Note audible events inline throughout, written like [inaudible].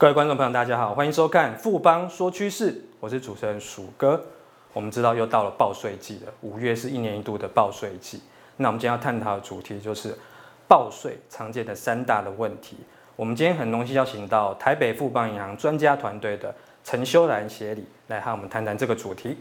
各位观众朋友，大家好，欢迎收看富邦说趋势，我是主持人鼠哥。我们知道又到了报税季了，五月是一年一度的报税季。那我们今天要探讨的主题就是报税常见的三大的问题。我们今天很荣幸邀请到台北富邦银行专家团队的陈修兰协理来和我们谈谈这个主题。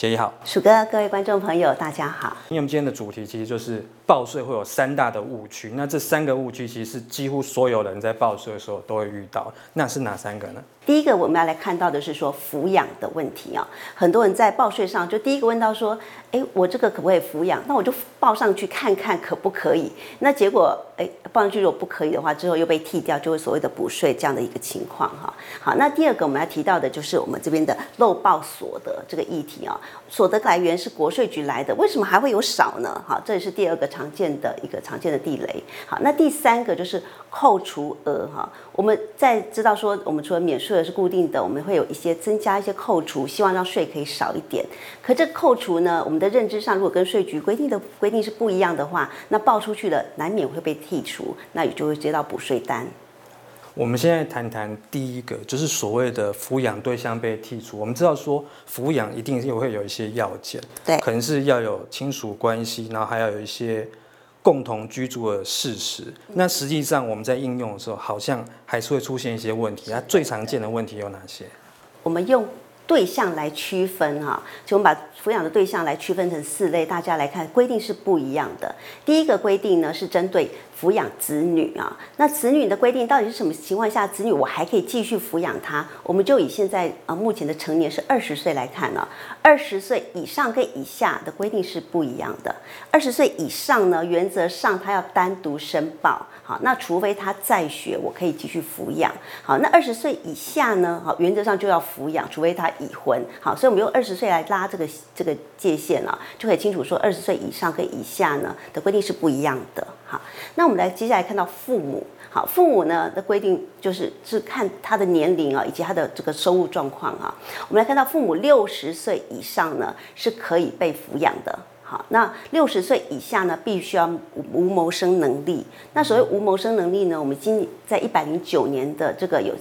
协理好，鼠哥，各位观众朋友，大家好。因为我们今天的主题其实就是报税会有三大的误区，那这三个误区其实是几乎所有人在报税的时候都会遇到，那是哪三个呢？第一个我们要来看到的是说抚养的问题啊，很多人在报税上就第一个问到说，哎，我这个可不可以抚养？那我就报上去看看可不可以？那结果哎，报上去如果不可以的话，之后又被剔掉，就会所谓的补税这样的一个情况哈。好，那第二个我们要提到的就是我们这边的漏报所得这个议题啊，所得来源是国税局来的，为什么还会有少呢？好，这也是第二个常见的一个常见的地雷。好，那第三个就是扣除额哈，我们在知道说我们除了免税。额是固定的，我们会有一些增加一些扣除，希望让税可以少一点。可这扣除呢，我们的认知上如果跟税局规定的规定是不一样的话，那报出去的难免会被剔除，那也就会接到补税单。我们现在谈谈第一个，就是所谓的抚养对象被剔除。我们知道说抚养一定也会有一些要件，对，可能是要有亲属关系，然后还要有一些。共同居住的事实，那实际上我们在应用的时候，好像还是会出现一些问题。它最常见的问题有哪些？我们用对象来区分哈，就我们把抚养的对象来区分成四类，大家来看规定是不一样的。第一个规定呢是针对。抚养子女啊，那子女的规定到底是什么情况下，子女我还可以继续抚养他？我们就以现在啊目前的成年是二十岁来看呢，二十岁以上跟以下的规定是不一样的。二十岁以上呢，原则上他要单独申报，好，那除非他在学，我可以继续抚养。好，那二十岁以下呢，好，原则上就要抚养，除非他已婚。好，所以我们用二十岁来拉这个这个界限啊，就可以清楚说二十岁以上跟以下呢的规定是不一样的。好，那我们来接下来看到父母，好，父母呢的规定就是是看他的年龄啊，以及他的这个收入状况啊。我们来看到父母六十岁以上呢是可以被抚养的，好，那六十岁以下呢必须要无谋生能力。那所谓无谋生能力呢，我们今在一百零九年的这个有。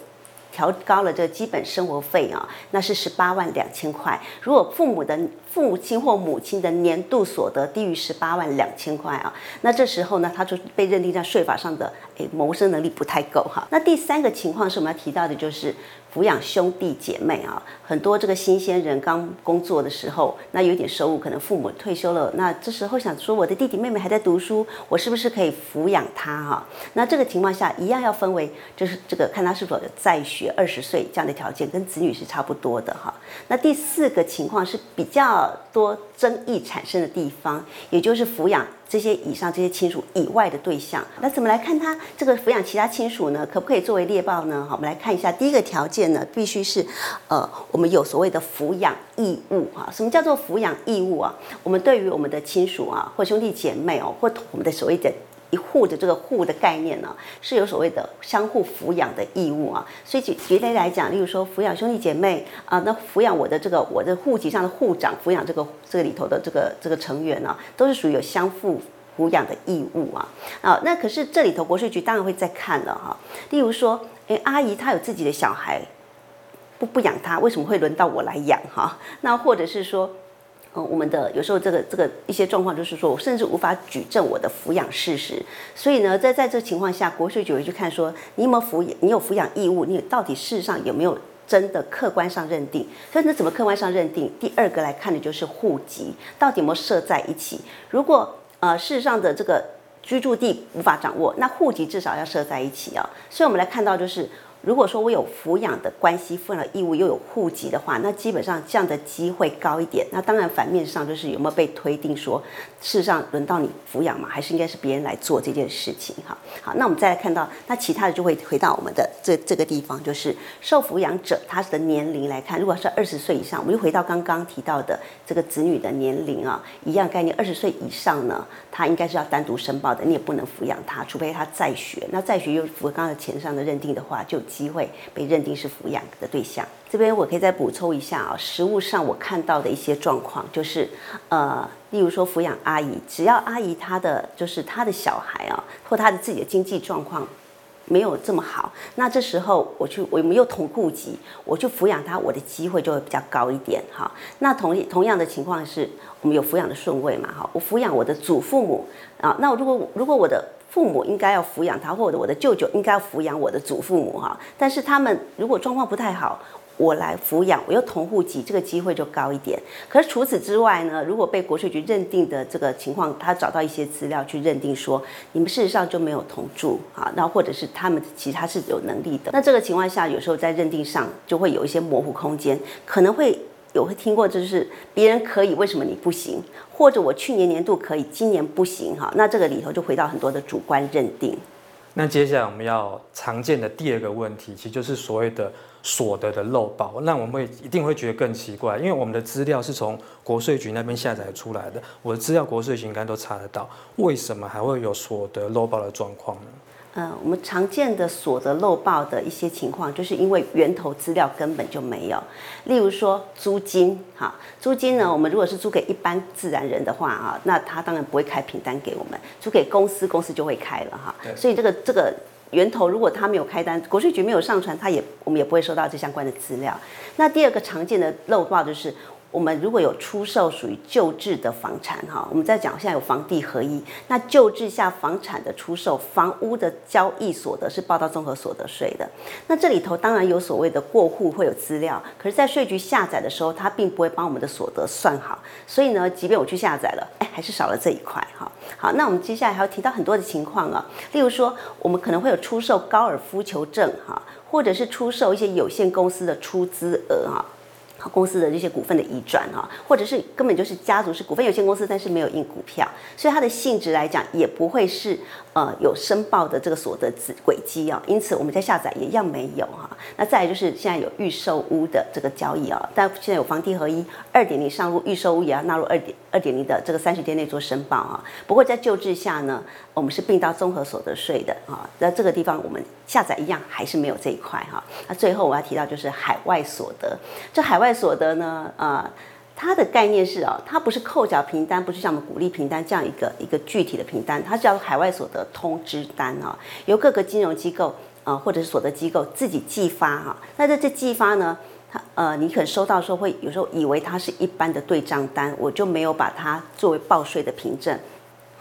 调高了这基本生活费啊，那是十八万两千块。如果父母的父亲或母亲的年度所得低于十八万两千块啊，那这时候呢，他就被认定在税法上的诶谋生能力不太够哈。那第三个情况是我们要提到的，就是。抚养兄弟姐妹啊，很多这个新鲜人刚工作的时候，那有点收入，可能父母退休了，那这时候想说，我的弟弟妹妹还在读书，我是不是可以抚养他哈？那这个情况下，一样要分为，就是这个看他是否在学二十岁这样的条件，跟子女是差不多的哈。那第四个情况是比较多争议产生的地方，也就是抚养。这些以上这些亲属以外的对象，那怎么来看他这个抚养其他亲属呢？可不可以作为猎豹呢？好，我们来看一下，第一个条件呢，必须是，呃，我们有所谓的抚养义务啊。什么叫做抚养义务啊？我们对于我们的亲属啊，或兄弟姐妹哦，或我们的所谓的。一户的这个户的概念呢，是有所谓的相互抚养的义务啊。所以举举例来讲，例如说抚养兄弟姐妹啊，那抚养我的这个我的户籍上的户长，抚养这个这个里头的这个这个成员呢，都是属于有相互抚养的义务啊。啊，那可是这里头国税局当然会再看了哈。例如说，诶，阿姨她有自己的小孩，不不养他，为什么会轮到我来养哈？那或者是说。我们的有时候这个这个一些状况就是说，我甚至无法举证我的抚养事实，所以呢，在在这情况下，国税局会去看说，你有没有抚养，你有抚养义务，你到底事实上有没有真的客观上认定？所以那怎么客观上认定？第二个来看的就是户籍到底有没有设在一起。如果呃事实上的这个居住地无法掌握，那户籍至少要设在一起啊。所以我们来看到就是。如果说我有抚养的关系，负了义务又有户籍的话，那基本上这样的机会高一点。那当然反面上就是有没有被推定说，事实上轮到你抚养嘛，还是应该是别人来做这件事情？哈，好，那我们再来看到，那其他的就会回到我们的这这个地方，就是受抚养者他的年龄来看，如果是二十岁以上，我们就回到刚刚提到的这个子女的年龄啊，一样概念，二十岁以上呢，他应该是要单独申报的，你也不能抚养他，除非他在学。那在学又符合刚才前上的认定的话，就。机会被认定是抚养的对象。这边我可以再补充一下啊，实务上我看到的一些状况，就是呃，例如说抚养阿姨，只要阿姨她的就是她的小孩啊，或她的自己的经济状况没有这么好，那这时候我去，我们又同户籍，我去抚养他，我的机会就会比较高一点哈。那同同样的情况是，我们有抚养的顺位嘛哈？我抚养我的祖父母啊，那如果如果我的父母应该要抚养他，或者我的舅舅应该要抚养我的祖父母哈，但是他们如果状况不太好。我来抚养，我又同户籍，这个机会就高一点。可是除此之外呢，如果被国税局认定的这个情况，他找到一些资料去认定说，你们事实上就没有同住啊，那或者是他们其他是有能力的，那这个情况下，有时候在认定上就会有一些模糊空间，可能会有会听过，就是别人可以，为什么你不行？或者我去年年度可以，今年不行哈，那这个里头就回到很多的主观认定。那接下来我们要常见的第二个问题，其实就是所谓的。所得的漏报，那我们会一定会觉得更奇怪，因为我们的资料是从国税局那边下载出来的，我的资料国税局应该都查得到，为什么还会有所得漏报的状况呢？嗯，我们常见的所得漏报的一些情况，就是因为源头资料根本就没有。例如说租金，哈，租金呢，我们如果是租给一般自然人的话，啊，那他当然不会开凭单给我们，租给公司，公司就会开了，哈。所以这个这个。源头如果他没有开单，国税局没有上传，他也我们也不会收到这相关的资料。那第二个常见的漏报就是。我们如果有出售属于旧制的房产，哈，我们在讲现在有房地合一，那旧制下房产的出售，房屋的交易所得是报到综合所得税的。那这里头当然有所谓的过户会有资料，可是，在税局下载的时候，它并不会帮我们的所得算好，所以呢，即便我去下载了，哎，还是少了这一块，哈。好，那我们接下来还要提到很多的情况啊，例如说，我们可能会有出售高尔夫球证，哈，或者是出售一些有限公司的出资额，哈。公司的这些股份的移转啊，或者是根本就是家族式股份有限公司，但是没有印股票，所以它的性质来讲也不会是呃有申报的这个所得子轨迹啊，因此我们在下载也一样没有哈。那再来就是现在有预售屋的这个交易啊，但现在有房地合一二点零上路，预售屋也要纳入二点二点零的这个三十天内做申报啊。不过在旧制下呢，我们是并到综合所得税的啊，那这个地方我们下载一样还是没有这一块哈。那最后我要提到就是海外所得，这海外所得呢，呃，它的概念是哦，它不是扣缴凭单，不是像我们鼓励凭单这样一个一个具体的凭单，它叫海外所得通知单啊，由各个金融机构啊或者是所得机构自己寄发哈。那在这寄发呢，它呃，你可能收到的时候会有时候以为它是一般的对账单，我就没有把它作为报税的凭证。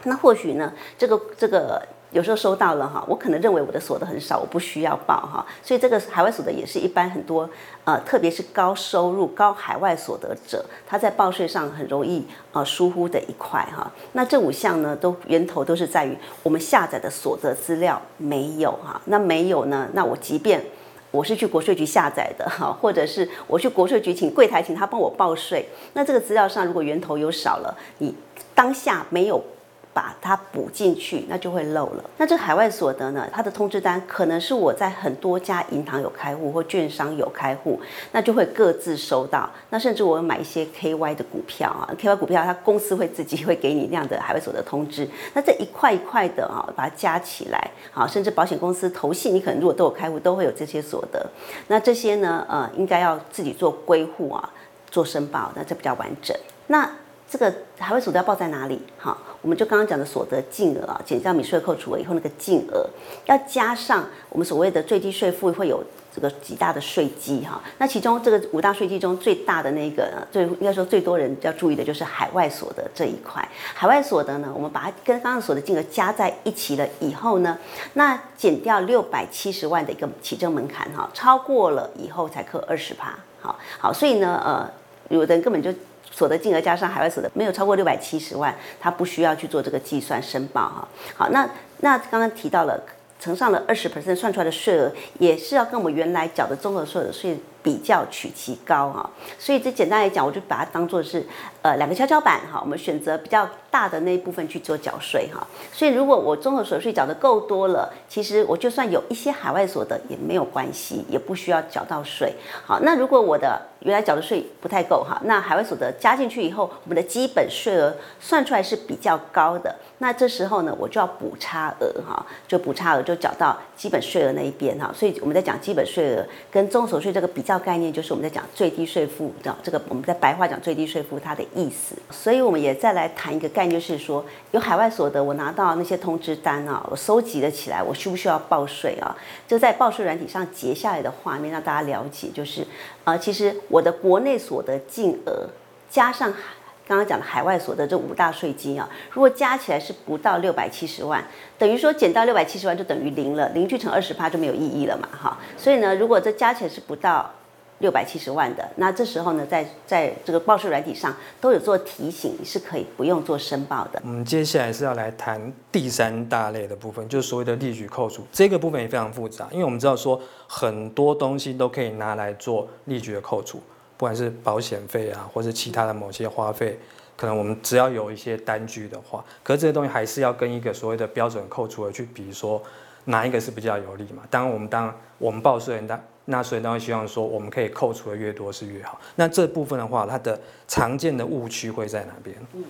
那或许呢，这个这个。有时候收到了哈，我可能认为我的所得很少，我不需要报哈，所以这个海外所得也是一般很多呃，特别是高收入、高海外所得者，他在报税上很容易呃疏忽的一块哈。那这五项呢，都源头都是在于我们下载的所得资料没有哈。那没有呢，那我即便我是去国税局下载的 [laughs] 哈，或者是我去国税局请柜台请他帮我报税，那这个资料上如果源头有少了，你当下没有。把它补进去，那就会漏了。那这海外所得呢？它的通知单可能是我在很多家银行有开户或券商有开户，那就会各自收到。那甚至我买一些 KY 的股票啊，KY 股票它公司会自己会给你那样的海外所得通知。那这一块一块的啊，把它加起来，好，甚至保险公司投信，你可能如果都有开户，都会有这些所得。那这些呢，呃，应该要自己做归户啊，做申报，那这比较完整。那这个海外所得要报在哪里？哈，我们就刚刚讲的所得净额啊，减掉免税扣除额以后那个净额，要加上我们所谓的最低税负会有这个几大的税基哈。那其中这个五大税基中最大的那个，最应该说最多人要注意的就是海外所得这一块。海外所得呢，我们把它跟刚刚所得净额加在一起了以后呢，那减掉六百七十万的一个起征门槛哈，超过了以后才扣二十趴。好好，所以呢，呃，有的人根本就。所得金额加上海外所得没有超过六百七十万，他不需要去做这个计算申报哈。好，那那刚刚提到了乘上了二十 percent 算出来的税额，也是要跟我们原来缴的综合所得税比较取其高哈。所以这简单来讲，我就把它当做是呃两个跷跷板哈。我们选择比较大的那一部分去做缴税哈。所以如果我综合所得税缴得够多了，其实我就算有一些海外所得也没有关系，也不需要缴到税。好，那如果我的原来缴的税不太够哈，那海外所得加进去以后，我们的基本税额算出来是比较高的，那这时候呢，我就要补差额哈，就补差额就缴到基本税额那一边哈，所以我们在讲基本税额跟综合所得税这个比较概念，就是我们在讲最低税负的这个，我们在白话讲最低税负它的意思。所以我们也再来谈一个概念，就是说有海外所得，我拿到那些通知单啊，我收集了起来，我需不需要报税啊？就在报税软体上截下来的画面，让大家了解，就是呃，其实我的国内所得净额加上。刚刚讲的海外所得这五大税金啊，如果加起来是不到六百七十万，等于说减到六百七十万就等于零了，零去乘二十趴就没有意义了嘛，哈。所以呢，如果这加起来是不到六百七十万的，那这时候呢，在在这个报税软体上都有做提醒，是可以不用做申报的。我们接下来是要来谈第三大类的部分，就是所谓的列举扣除，这个部分也非常复杂，因为我们知道说很多东西都可以拿来做列举的扣除。不管是保险费啊，或是其他的某些花费，可能我们只要有一些单据的话，可是这些东西还是要跟一个所谓的标准扣除额去比，说哪一个是比较有利嘛？当然，我们当我们报税人当那所以当然希望说我们可以扣除的越多是越好。那这部分的话，它的常见的误区会在哪边？嗯，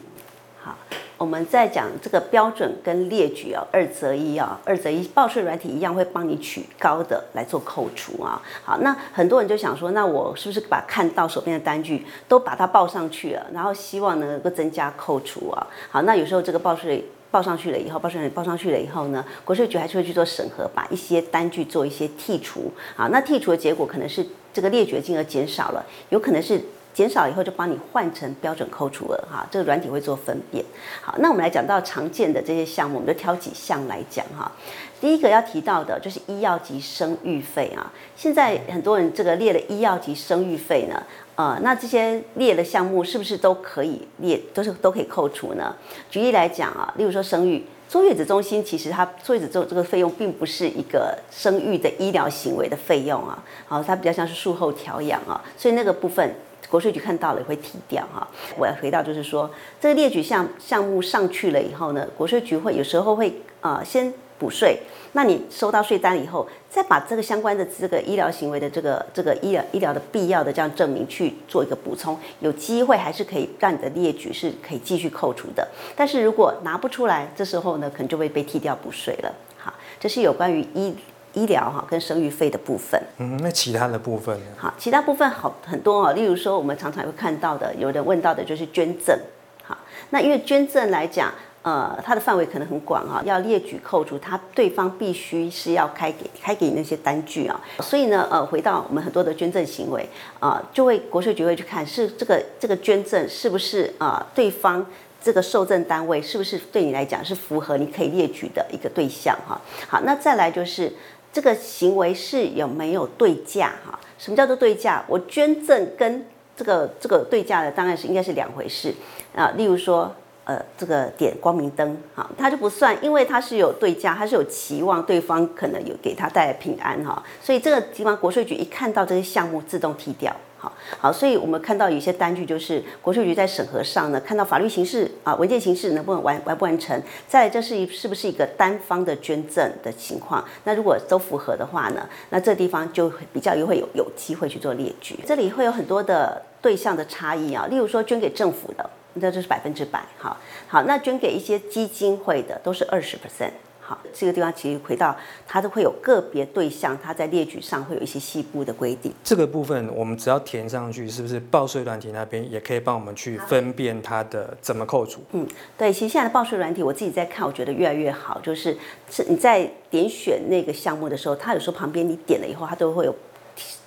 好。我们在讲这个标准跟列举啊，二择一啊，二择一，报税软体一样会帮你取高的来做扣除啊。好，那很多人就想说，那我是不是把看到手边的单据都把它报上去了，然后希望能够增加扣除啊？好，那有时候这个报税报上去了以后，报税人报上去了以后呢，国税局还是会去做审核，把一些单据做一些剔除。好，那剔除的结果可能是这个列举的金额减少了，有可能是。减少以后就帮你换成标准扣除额哈，这个软体会做分辨。好，那我们来讲到常见的这些项目，我们就挑几项来讲哈。第一个要提到的就是医药及生育费啊。现在很多人这个列了医药及生育费呢，呃，那这些列的项目是不是都可以列，都是都可以扣除呢？举例来讲啊，例如说生育坐月子中心，其实它坐月子这这个费用并不是一个生育的医疗行为的费用啊，好，它比较像是术后调养啊，所以那个部分。国税局看到了也会提掉哈。我要回到就是说，这个列举项项目上去了以后呢，国税局会有时候会呃先补税。那你收到税单以后，再把这个相关的这个医疗行为的这个这个医疗医疗的必要的这样证明去做一个补充，有机会还是可以让你的列举是可以继续扣除的。但是如果拿不出来，这时候呢可能就会被剔掉补税了。好，这是有关于医。医疗哈跟生育费的部分，嗯，那其他的部分呢？好，其他部分好很多哦，例如说我们常常会看到的，有人问到的就是捐赠，好，那因为捐赠来讲，呃，它的范围可能很广啊，要列举扣除，它对方必须是要开给开给你那些单据啊，所以呢，呃，回到我们很多的捐赠行为啊，就会国税局会去看是这个这个捐赠是不是啊，对方。这个受赠单位是不是对你来讲是符合你可以列举的一个对象哈？好，那再来就是这个行为是有没有对价哈？什么叫做对价？我捐赠跟这个这个对价的当然是应该是两回事啊。例如说，呃，这个点光明灯哈，它就不算，因为它是有对价，它是有期望对方可能有给他带来平安哈，所以这个地方国税局一看到这些项目自动剔掉。好好，所以我们看到有些单据，就是国税局在审核上呢，看到法律形式啊，文件形式能不能完完不完成？再来，这是一是不是一个单方的捐赠的情况？那如果都符合的话呢，那这地方就比较又会有有机会去做列举。这里会有很多的对象的差异啊，例如说捐给政府的，那就是百分之百。好，好，那捐给一些基金会的都是二十 percent。好，这个地方其实回到它都会有个别对象，它在列举上会有一些细部的规定。这个部分我们只要填上去，是不是报税软体那边也可以帮我们去分辨它的怎么扣除？嗯，对，其实现在的报税软体我自己在看，我觉得越来越好，就是是你在点选那个项目的时候，它有时候旁边你点了以后，它都会有。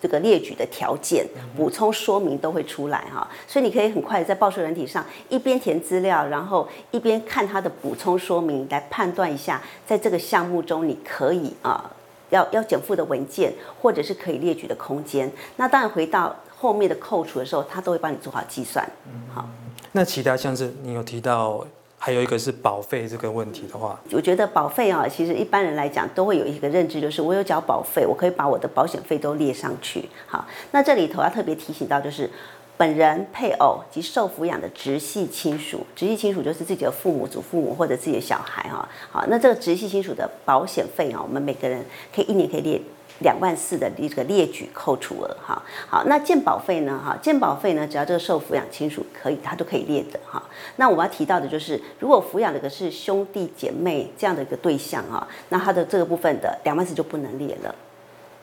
这个列举的条件、补充说明都会出来哈，所以你可以很快在报税软体上一边填资料，然后一边看它的补充说明，来判断一下，在这个项目中你可以啊要要减负的文件，或者是可以列举的空间。那当然回到后面的扣除的时候，它都会帮你做好计算。好，那其他像是你有提到。还有一个是保费这个问题的话，我觉得保费啊，其实一般人来讲都会有一个认知，就是我有缴保费，我可以把我的保险费都列上去。好，那这里头要特别提醒到，就是本人、配偶及受抚养的直系亲属，直系亲属就是自己的父母、祖父母或者自己的小孩哈。好，那这个直系亲属的保险费啊，我们每个人可以一年可以列。两万四的一个列举扣除额，哈，好，那健保费呢？哈，健保费呢，只要这个受抚养亲属可以，他都可以列的，哈。那我们要提到的就是，如果抚养的是兄弟姐妹这样的一个对象，啊，那他的这个部分的两万四就不能列了。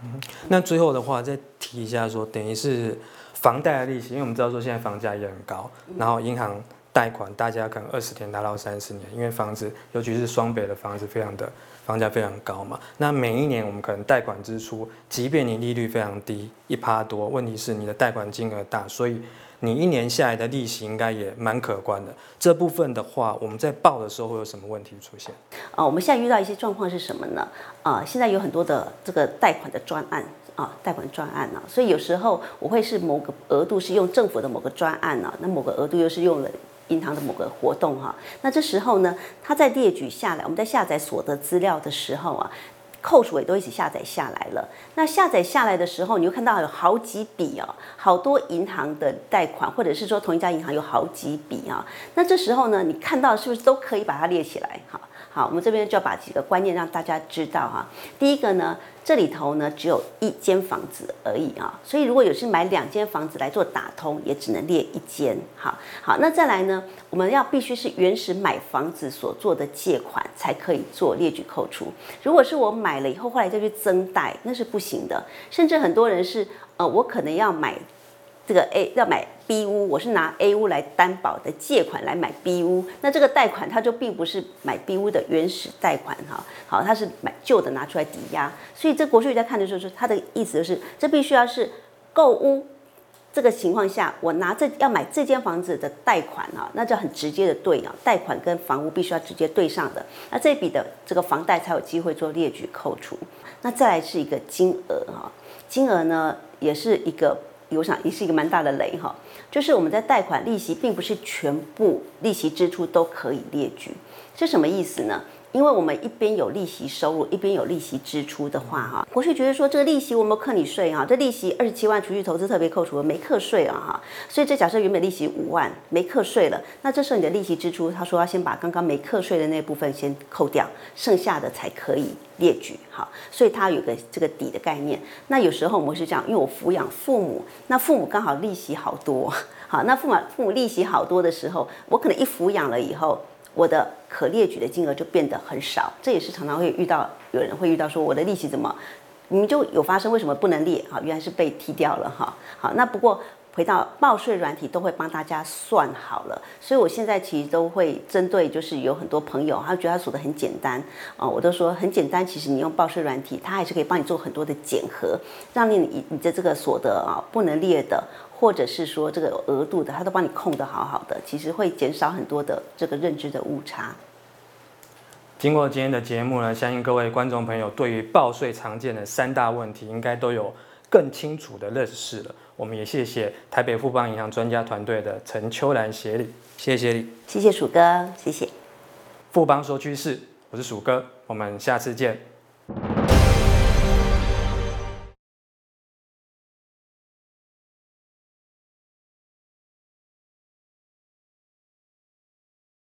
嗯，那最后的话再提一下说，等于是房贷的利息，因为我们知道说现在房价也很高，然后银行贷款大家可能二十年拿到三十年，因为房子尤其是双北的房子非常的房价非常高嘛。那每一年我们可能贷款支出，即便你利率非常低，一趴多，问题是你的贷款金额大，所以。你一年下来的利息应该也蛮可观的。这部分的话，我们在报的时候会有什么问题出现？啊，我们现在遇到一些状况是什么呢？啊，现在有很多的这个贷款的专案啊，贷款专案呢，所以有时候我会是某个额度是用政府的某个专案呢，那某个额度又是用了银行的某个活动哈。那这时候呢，它在列举下来，我们在下载所得资料的时候啊。扣除也都一起下载下来了。那下载下来的时候，你会看到有好几笔哦，好多银行的贷款，或者是说同一家银行有好几笔啊。那这时候呢，你看到是不是都可以把它列起来？哈。好，我们这边就要把几个观念让大家知道哈。第一个呢，这里头呢只有一间房子而已啊，所以如果有是买两间房子来做打通，也只能列一间。好，好，那再来呢，我们要必须是原始买房子所做的借款才可以做列举扣除。如果是我买了以后，后来再去增贷，那是不行的。甚至很多人是呃，我可能要买。这个 A 要买 B 屋，我是拿 A 屋来担保的借款来买 B 屋，那这个贷款它就并不是买 B 屋的原始贷款哈，好，它是买旧的拿出来抵押，所以这国税局在看的时候，是它的意思就是，这必须要是购屋这个情况下，我拿这要买这间房子的贷款啊，那就很直接的对啊，贷款跟房屋必须要直接对上的，那这笔的这个房贷才有机会做列举扣除。那再来是一个金额哈，金额呢也是一个。我想也是一个蛮大的雷哈，就是我们在贷款利息，并不是全部利息支出都可以列举，是什么意思呢？因为我们一边有利息收入，一边有利息支出的话，哈，国税觉得说这个利息我们扣你税哈，这利息二十七万，除去投资特别扣除了没课税了哈，所以这假设原本利息五万没课税了，那这时候你的利息支出，他说要先把刚刚没课税的那部分先扣掉，剩下的才可以列举哈，所以它有个这个底的概念。那有时候我们是这样，因为我抚养父母，那父母刚好利息好多，好，那父母父母利息好多的时候，我可能一抚养了以后。我的可列举的金额就变得很少，这也是常常会遇到有人会遇到说，我的利息怎么你们就有发生，为什么不能列？哈，原来是被踢掉了哈。好，那不过回到报税软体都会帮大家算好了，所以我现在其实都会针对就是有很多朋友，他觉得他数得很简单啊，我都说很简单，其实你用报税软体，它还是可以帮你做很多的检核，让你你的这个所得啊不能列的。或者是说这个有额度的，他都帮你控得好好的，其实会减少很多的这个认知的误差。经过今天的节目呢，相信各位观众朋友对于报税常见的三大问题，应该都有更清楚的认识了。我们也谢谢台北富邦银行专家团队的陈秋兰协理，谢谢协理，谢谢鼠哥，谢谢。富邦说趋势，我是鼠哥，我们下次见。